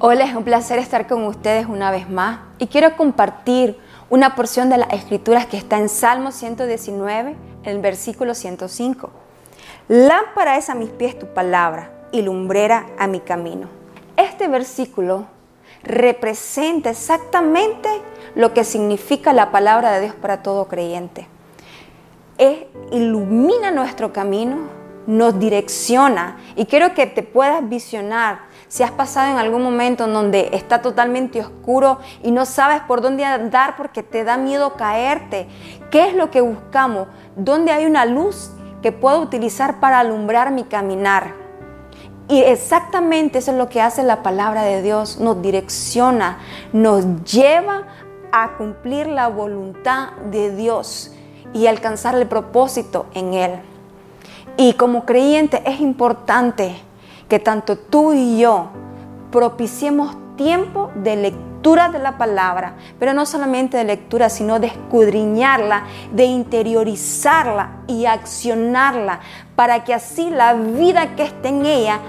Hola, es un placer estar con ustedes una vez más y quiero compartir una porción de las escrituras que está en Salmo 119, en el versículo 105. Lámpara es a mis pies tu palabra y lumbrera a mi camino. Este versículo representa exactamente lo que significa la palabra de Dios para todo creyente. Es, ilumina nuestro camino, nos direcciona y quiero que te puedas visionar si has pasado en algún momento en donde está totalmente oscuro y no sabes por dónde andar porque te da miedo caerte. ¿Qué es lo que buscamos? ¿Dónde hay una luz que puedo utilizar para alumbrar mi caminar? Y exactamente eso es lo que hace la palabra de Dios. Nos direcciona, nos lleva a cumplir la voluntad de Dios y alcanzar el propósito en Él. Y como creyente es importante que tanto tú y yo propiciemos tiempo de lectura de la palabra, pero no solamente de lectura, sino de escudriñarla, de interiorizarla y accionarla, para que así la vida que esté en ella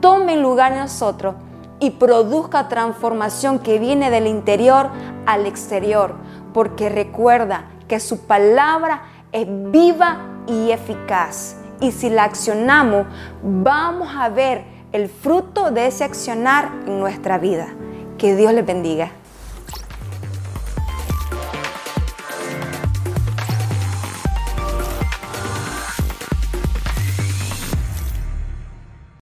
tome lugar en nosotros y produzca transformación que viene del interior al exterior, porque recuerda que su palabra es viva y eficaz y si la accionamos, vamos a ver el fruto de ese accionar en nuestra vida. Que Dios les bendiga.